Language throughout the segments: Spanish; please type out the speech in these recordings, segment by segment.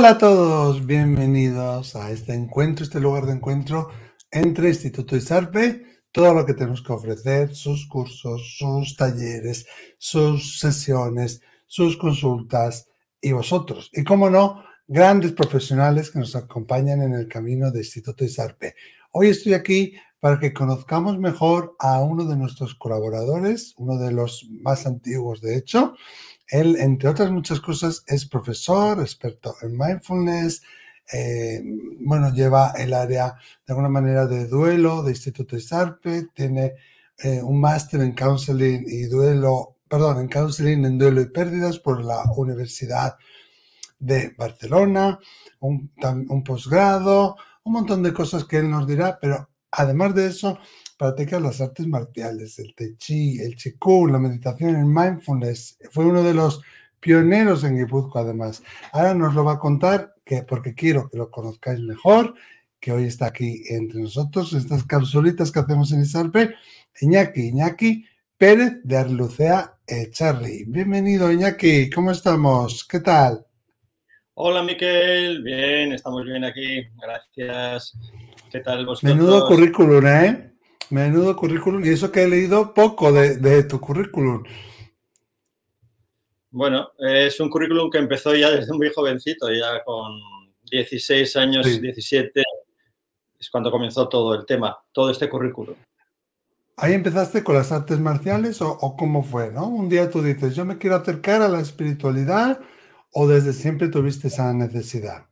Hola a todos, bienvenidos a este encuentro, este lugar de encuentro entre Instituto Isarpe, todo lo que tenemos que ofrecer, sus cursos, sus talleres, sus sesiones, sus consultas y vosotros. Y como no, grandes profesionales que nos acompañan en el camino de Instituto Isarpe. Hoy estoy aquí para que conozcamos mejor a uno de nuestros colaboradores, uno de los más antiguos de hecho, él, entre otras muchas cosas, es profesor, experto en mindfulness, eh, bueno, lleva el área de alguna manera de duelo de Instituto Isarpe, tiene eh, un máster en counseling y duelo, perdón, en counseling en duelo y pérdidas por la Universidad de Barcelona, un, un posgrado, un montón de cosas que él nos dirá, pero además de eso, practica las artes marciales, el tai chi, el qigong, la meditación, el mindfulness. Fue uno de los pioneros en Guipúzcoa, además. Ahora nos lo va a contar que, porque quiero que lo conozcáis mejor, que hoy está aquí entre nosotros, estas capsulitas que hacemos en Isarpe, Iñaki, Iñaki Pérez de Arlucea Echarri. Bienvenido, Iñaki, ¿cómo estamos? ¿Qué tal? Hola, Miquel, bien, estamos bien aquí, gracias. ¿Qué tal vosotros? Menudo currículum, ¿eh? Menudo currículum. Y eso que he leído poco de, tu currículum. Bueno, es un currículum que empezó ya desde muy jovencito, ya con 16 años, 17, es cuando comenzó todo el tema, todo este currículum. ¿Ahí empezaste con las artes marciales o, o, cómo fue? ¿no? Un día tú dices, yo me quiero acercar a la espiritualidad o desde siempre tuviste esa necesidad.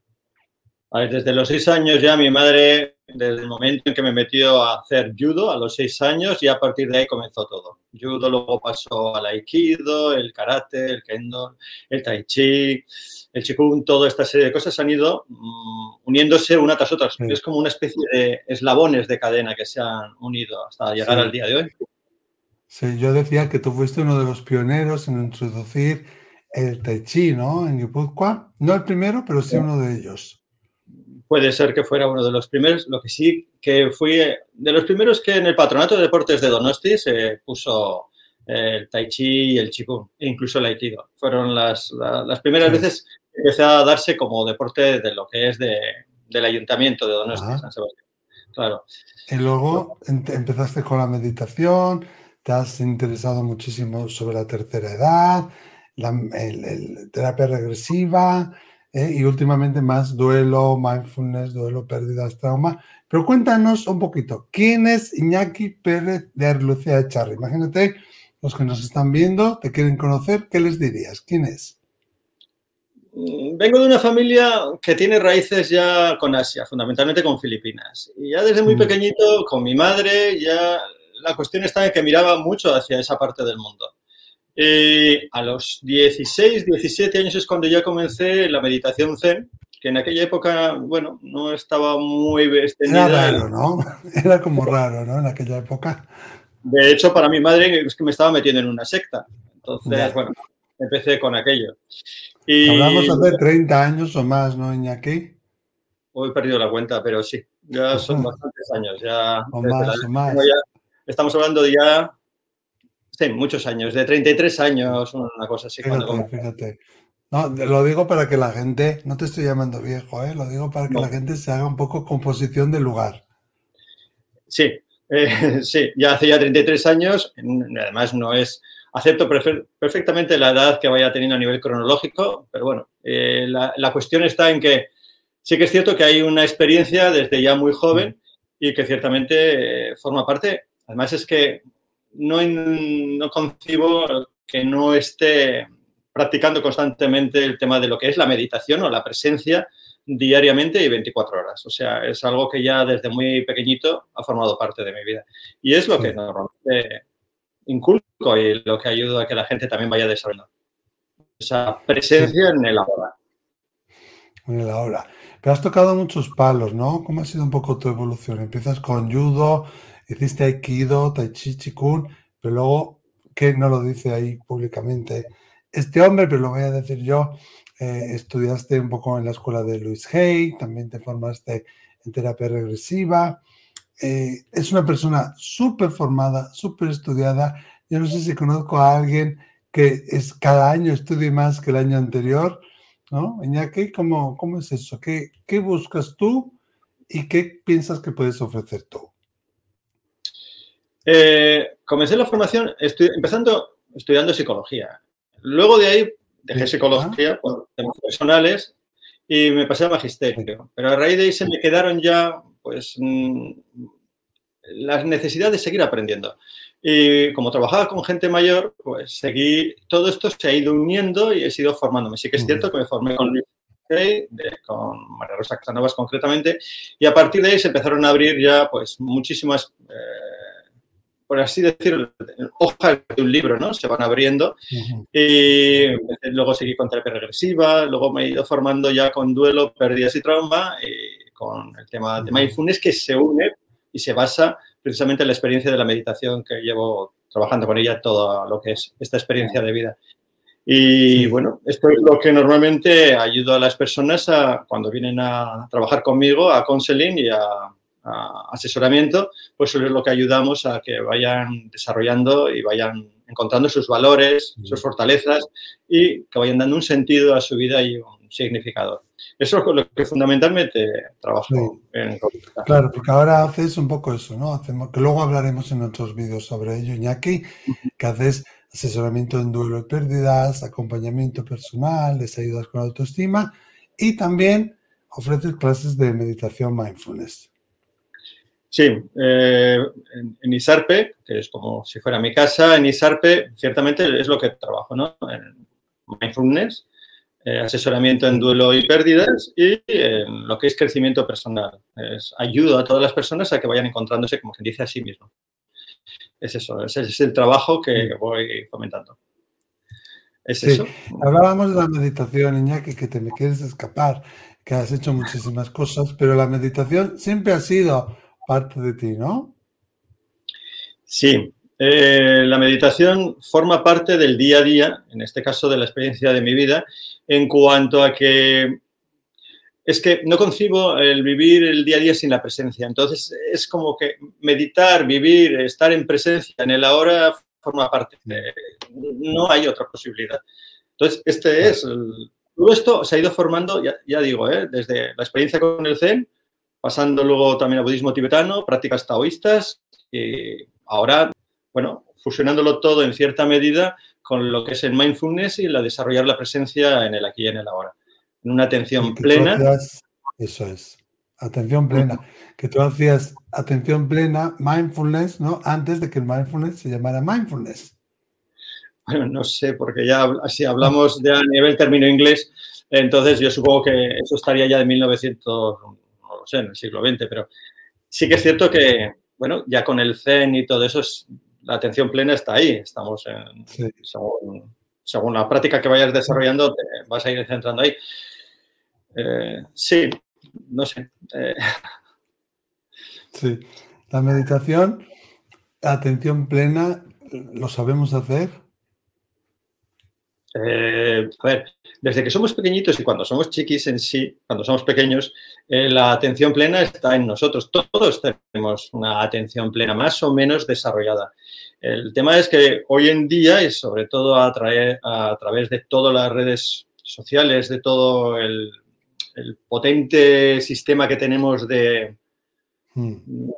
Desde los seis años ya mi madre, desde el momento en que me metió a hacer judo, a los seis años, y a partir de ahí comenzó todo. Judo luego pasó al aikido, el karate, el kendo, el tai chi, el chikung, toda esta serie de cosas han ido mm, uniéndose una tras otra. Es como una especie de eslabones de cadena que se han unido hasta llegar al día de hoy. Sí, yo decía que tú fuiste uno de los pioneros en introducir el tai chi, ¿no? En Guipúzcoa. No el primero, pero sí uno de ellos puede ser que fuera uno de los primeros. Lo que sí que fui de los primeros que en el Patronato de Deportes de Donosti se puso el Tai Chi y el Qigong, e incluso el Aikido. Fueron las, las primeras veces que empecé a darse como deporte de lo que es de, del Ayuntamiento de Donosti, San Sebastián. Claro. Y luego empezaste con la meditación, te has interesado muchísimo sobre la tercera edad, la el, terapia regresiva, ¿eh? y últimamente más duelo, mindfulness, duelo, pérdidas, trauma. Pero cuéntanos un poquito, ¿quién es Iñaki Pérez de Arlucea Echarri? Imagínate, los que nos están viendo, te quieren conocer, ¿qué les dirías? ¿Quién es? Mm, vengo de una familia que tiene raíces ya con Asia, fundamentalmente con Filipinas. Y ya desde muy mm. pequeñito, con mi madre, ya la cuestión estaba en que miraba mucho hacia esa parte del mundo. Eh, a los 16, 17 años es cuando ya comencé la meditación zen, que en aquella época, bueno, no estaba muy extendida. Era raro, ¿no? Era como raro, ¿no? En aquella época. De hecho, para mi madre es que me estaba metiendo en una secta. Entonces, bueno, empecé con aquello. Y... Hablamos hace 30 años o más, ¿no, Iñaki? Hoy he perdido la cuenta, pero sí, ya son bastantes años. Ya, o más, o más. estamos hablando de ya Sí, muchos años, de 33 años, una cosa así. Fíjate, fíjate. No, lo digo para que la gente, no te estoy llamando viejo, ¿eh? lo digo para que la gente se haga un poco composición del lugar. Sí, eh, sí, ya hace ya 33 años, además no es, acepto perfectamente la edad que vaya teniendo a nivel cronológico, pero bueno, eh, la, cuestión está en que sí que es cierto que hay una experiencia desde ya muy joven y que ciertamente eh, forma parte, además es que no, no concibo que no esté practicando constantemente el tema de lo que es la meditación o la presencia diariamente y 24 horas. O sea, es algo que ya desde muy pequeñito ha formado parte de mi vida. Y es lo que normalmente inculco y lo que ayuda a que la gente también vaya desarrollando. Esa presencia en el ahora. En el ahora. Pero has tocado muchos palos, ¿no? ¿Cómo ha sido un poco tu evolución? Empiezas con judo, hiciste Aikido, Tai Chi, Chikun, pero luego, que no lo dice ahí públicamente este hombre, pero lo voy a decir yo, eh, estudiaste un poco en la escuela de Luis Hay, también te formaste en terapia regresiva. Eh, es una persona súper formada, súper estudiada. Yo no sé si conozco a alguien que es cada año estudie más que el año anterior. ¿no? Iñaki, ¿cómo, cómo es eso? ¿Qué, ¿Qué buscas tú y qué piensas que puedes ofrecer tú? Eh, comencé la formación empezando estudiando psicología. Luego de ahí dejé psicología por temas personales y me pasé a magisterio. Pero a raíz de ahí se me quedaron ya, pues, mm, las necesidades de seguir aprendiendo. Y como trabajaba con gente mayor, pues seguí, todo esto se ha ido uniendo y he sido formándome. Sí que es cierto que me formé con Luis con María Rosa Casanovas concretamente, y a partir de ahí se empezaron a abrir ya pues muchísimas, eh, por así decirlo, hojas de un libro, ¿no? Se van abriendo. Y luego seguí con terapia regresiva, luego me he ido formando ya con duelo, pérdidas y trauma, y con el tema de mindfulness que se une y se basa precisamente en la experiencia de la meditación que llevo trabajando con ella todo lo que es esta experiencia de vida. Y bueno, esto es lo que normalmente ayuda a las personas a, cuando vienen a trabajar conmigo, a counseling y a, asesoramiento, pues es lo que ayudamos a que vayan desarrollando y vayan encontrando sus valores, sus fortalezas y que vayan dando un sentido a su vida y un significado. Eso es lo que fundamentalmente trabajo en Claro, porque ahora haces un poco eso, ¿no? Hacemos, que luego hablaremos en otros vídeos sobre ello, Iñaki, que haces asesoramiento en duelo y pérdidas, acompañamiento personal, les ayudas con autoestima y también ofreces clases de meditación mindfulness. Sí, eh, en, ISARPE, que es como si fuera mi casa, en ISARPE ciertamente es lo que trabajo, ¿no? En mindfulness, eh, asesoramiento en duelo y pérdidas y en lo que es crecimiento personal. Es, ayudo a todas las personas a que vayan encontrándose, como quien dice, a sí mismo es eso, ese es el trabajo que voy comentando. ¿Es eso? Hablábamos de la meditación, Iñaki, que te me quieres escapar, que has hecho muchísimas cosas, pero la meditación siempre ha sido parte de ti, ¿no? Sí, eh, la meditación forma parte del día a día, en este caso de la experiencia de mi vida, en cuanto a que es que no concibo el vivir el día a día sin la presencia. Entonces, es como que meditar, vivir, estar en presencia en el ahora forma parte. no hay otra posibilidad. Entonces, este es. todo esto se ha ido formando, ya, digo, ¿eh? desde la experiencia con el Zen, pasando luego también al budismo tibetano, prácticas taoístas, y ahora, bueno, fusionándolo todo en cierta medida con lo que es el mindfulness y la desarrollar la presencia en el aquí y en el ahora una atención plena. eso es, atención plena. Que tú hacías atención plena, mindfulness, ¿no? Antes de que el mindfulness se llamara mindfulness. Bueno, no sé, porque ya si hablamos de a nivel término inglés, entonces yo supongo que eso estaría ya de 1900, no lo sé, en el siglo XX, pero sí que es cierto que, bueno, ya con el Zen y todo eso, la atención plena está ahí. Estamos en, según, la práctica que vayas desarrollando, te vas a ir centrando ahí. Eh, sí, no sé. Eh. Sí, la meditación, atención plena, ¿lo sabemos hacer? Eh, a ver, desde que somos pequeñitos y cuando somos chiquis en sí, cuando somos pequeños, la atención plena está en nosotros. Todos tenemos una atención plena más o menos desarrollada. El tema es que hoy en día, y sobre todo a, través de todas las redes sociales, de todo el el potente sistema que tenemos de, hmm.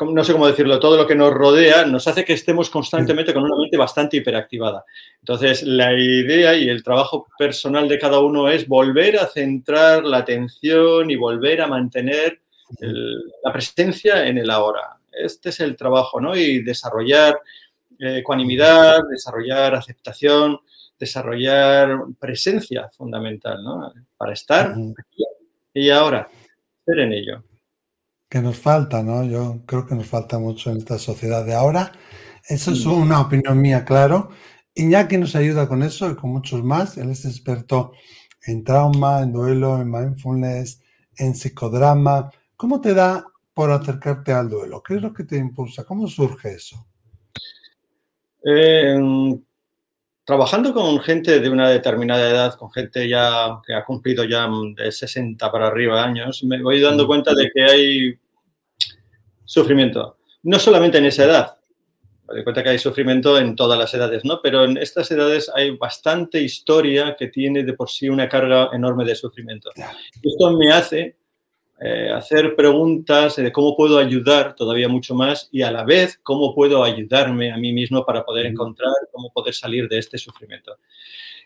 No sé cómo decirlo, todo lo que nos rodea, nos hace que estemos constantemente con una mente bastante hiperactivada. Entonces, la idea y el trabajo personal de cada uno es volver a centrar la atención y volver a mantener la presencia en el ahora. Este es el trabajo, ¿no? Y desarrollar eh, ecuanimidad, desarrollar aceptación, desarrollar presencia fundamental, ¿no? Para estar aquí y ahora, ser en ello. Que nos falta, ¿no? Yo creo que nos falta mucho en esta sociedad de ahora. Eso es una opinión mía, claro. Iñaki nos ayuda con eso y con muchos más. Él es experto en trauma, en duelo, en mindfulness, en psicodrama. ¿Cómo te da por acercarte al duelo? ¿Qué es lo que te impulsa? ¿Cómo surge eso? Eh, trabajando con gente de una determinada edad, con gente ya que ha cumplido ya de 60 para arriba años, me voy dando mm. cuenta de que hay sufrimiento. No solamente en esa edad, Me doy cuenta que hay sufrimiento en todas las edades, ¿no? Pero en estas edades hay bastante historia que tiene de por sí una carga enorme de sufrimiento. Esto me hace eh, hacer preguntas de cómo puedo ayudar todavía mucho más y a la vez cómo puedo ayudarme a mí mismo para poder encontrar cómo poder salir de este sufrimiento.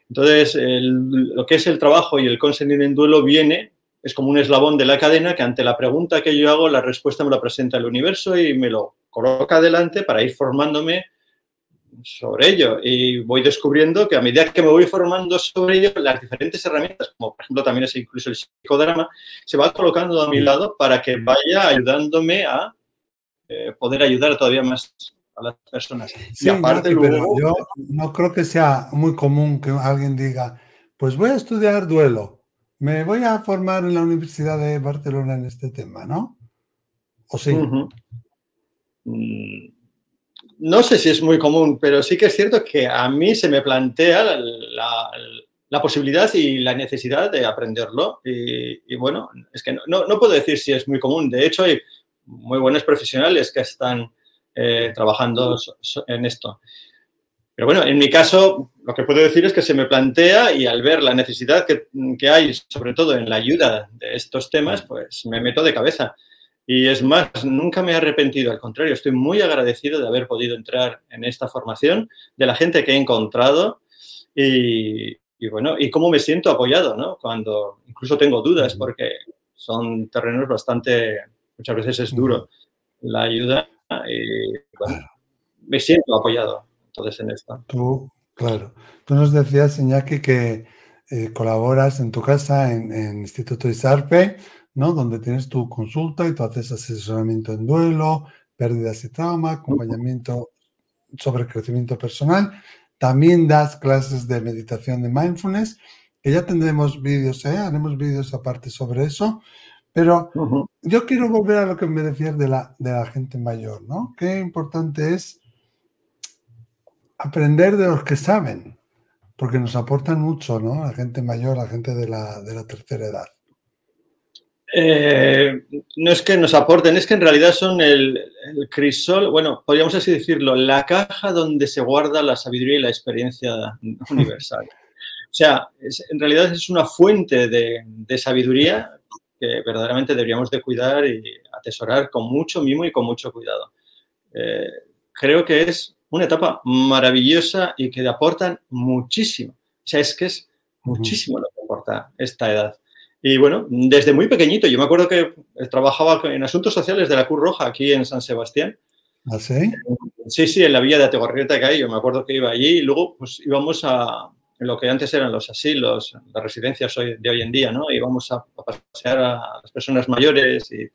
Entonces, lo que es el trabajo y el consentir en duelo viene, es como un eslabón de la cadena que ante la pregunta que yo hago, la respuesta me la presenta el universo y me lo coloca adelante para ir formándome sobre ello y voy descubriendo que a medida que me voy formando sobre ello, las diferentes herramientas, como por ejemplo también es incluso el psicodrama, se va colocando a mi lado para que vaya ayudándome a eh, poder ayudar todavía más a las personas. Sí, aparte, pero yo no creo que sea muy común que alguien diga, pues voy a estudiar duelo, me voy a formar en la Universidad de Barcelona en este tema, ¿no? ¿O sí? No sé si es muy común, pero sí que es cierto que a mí se me plantea la, posibilidad y la necesidad de aprenderlo. Y, bueno, es que no, puedo decir si es muy común. De hecho, hay muy buenos profesionales que están eh, trabajando en esto. Pero bueno, en mi caso, lo que puedo decir es que se me plantea y al ver la necesidad que, que hay, sobre todo en la ayuda de estos temas, pues me meto de cabeza. Y es más, nunca me he arrepentido, al contrario, estoy muy agradecido de haber podido entrar en esta formación, de la gente que he encontrado y, bueno, y cómo me siento apoyado, ¿no? Cuando incluso tengo dudas porque son terrenos bastante, muchas veces es duro la ayuda y bueno, me siento apoyado entonces en esto. Tú, claro, tú nos decías, Iñaki, que eh, colaboras en tu casa en, en Instituto Isarpe, ¿no? Donde tienes tu consulta y tú haces asesoramiento en duelo, pérdidas y trauma, acompañamiento sobre crecimiento personal. También das clases de meditación de mindfulness, que ya tendremos vídeos, ¿eh? haremos vídeos aparte sobre eso. Pero yo quiero volver a lo que me decías de la, de la gente mayor, ¿no? Qué importante es aprender de los que saben, porque nos aportan mucho, ¿no? La gente mayor, la gente de la, de la tercera edad. Eh, no es que nos aporten, es que en realidad son el, crisol, bueno, podríamos así decirlo, la caja donde se guarda la sabiduría y la experiencia universal. O sea, en realidad es una fuente de, sabiduría que verdaderamente deberíamos de cuidar y atesorar con mucho mimo y con mucho cuidado. Eh, creo que es una etapa maravillosa y que aportan muchísimo. O sea, es que es muchísimo lo que aporta esta edad. Y bueno, desde muy pequeñito, yo me acuerdo que trabajaba en asuntos sociales de la Cruz Roja aquí en San Sebastián. ¿Ah, sí? Sí, sí, en la villa de Ategorrieta que hay, yo me acuerdo que iba allí y luego pues íbamos a lo que antes eran los asilos, las residencias hoy, de hoy en día, ¿no? Íbamos a, pasear a las personas mayores y,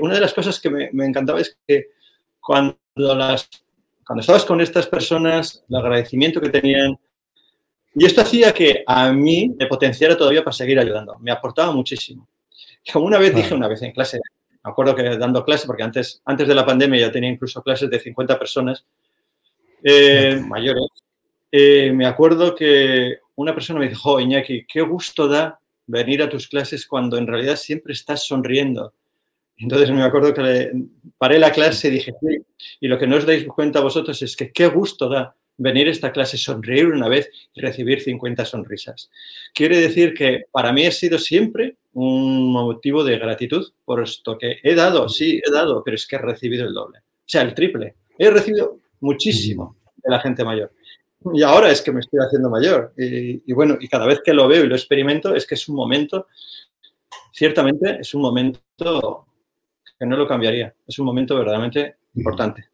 una de las cosas que me, me, encantaba es que cuando, las, cuando estabas con estas personas, el agradecimiento que tenían, y esto hacía que a mí me potenciara todavía para seguir ayudando. Me aportaba muchísimo. como una vez dije, una vez en clase, me acuerdo que dando clase, porque antes, antes de la pandemia ya tenía incluso clases de 50 personas eh, mayores, eh, me acuerdo que una persona me dijo, Iñaki, qué gusto da venir a tus clases cuando en realidad siempre estás sonriendo. Entonces me acuerdo que le paré la clase y dije, sí, y lo que no os dais cuenta vosotros es que qué gusto da venir a esta clase, sonreír una vez y recibir 50 sonrisas. Quiere decir que para mí ha sido siempre un motivo de gratitud por esto que he dado, sí, he dado, pero es que he recibido el doble, o sea, el triple. He recibido muchísimo de la gente mayor. Y ahora es que me estoy haciendo mayor. Y, bueno, y cada vez que lo veo y lo experimento, es que es un momento, ciertamente es un momento que no lo cambiaría. Es un momento verdaderamente importante.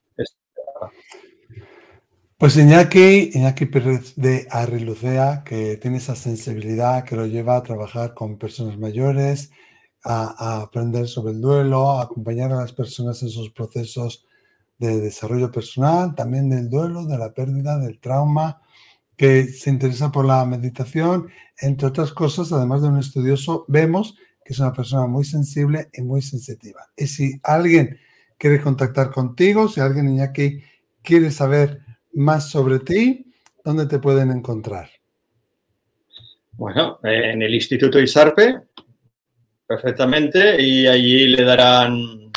Pues Iñaki, Iñaki Pérez de Arrilucea, que tiene esa sensibilidad que lo lleva a trabajar con personas mayores, a, aprender sobre el duelo, a acompañar a las personas en sus procesos de desarrollo personal, también del duelo, de la pérdida, del trauma, que se interesa por la meditación, entre otras cosas, además de un estudioso, vemos que es una persona muy sensible y muy sensitiva. Y si alguien quiere contactar contigo, si alguien, Iñaki, quiere saber más sobre ti, ¿dónde te pueden encontrar? Bueno, en el Instituto ISARPE, perfectamente, y allí le darán,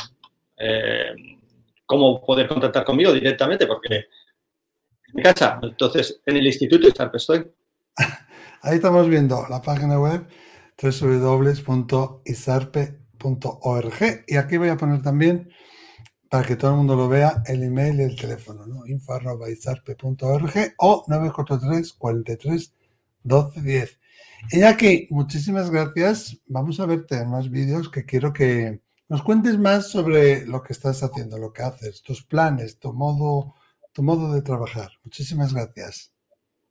eh, cómo poder contactar conmigo directamente, porque en mi casa. Entonces, en el Instituto ISARP estoy. Ahí estamos viendo la página web www.isarpe.org y aquí voy a poner también para que todo el mundo lo vea, el email y el teléfono, ¿no? info.isarpe.org o 943 43 12 10. Y aquí, muchísimas gracias. Vamos a verte en más vídeos que quiero que nos cuentes más sobre lo que estás haciendo, lo que haces, tus planes, tu modo, tu modo de trabajar. Muchísimas gracias.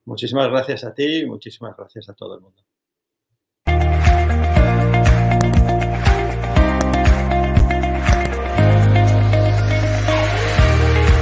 Muchísimas gracias a ti y muchísimas gracias a todo el mundo.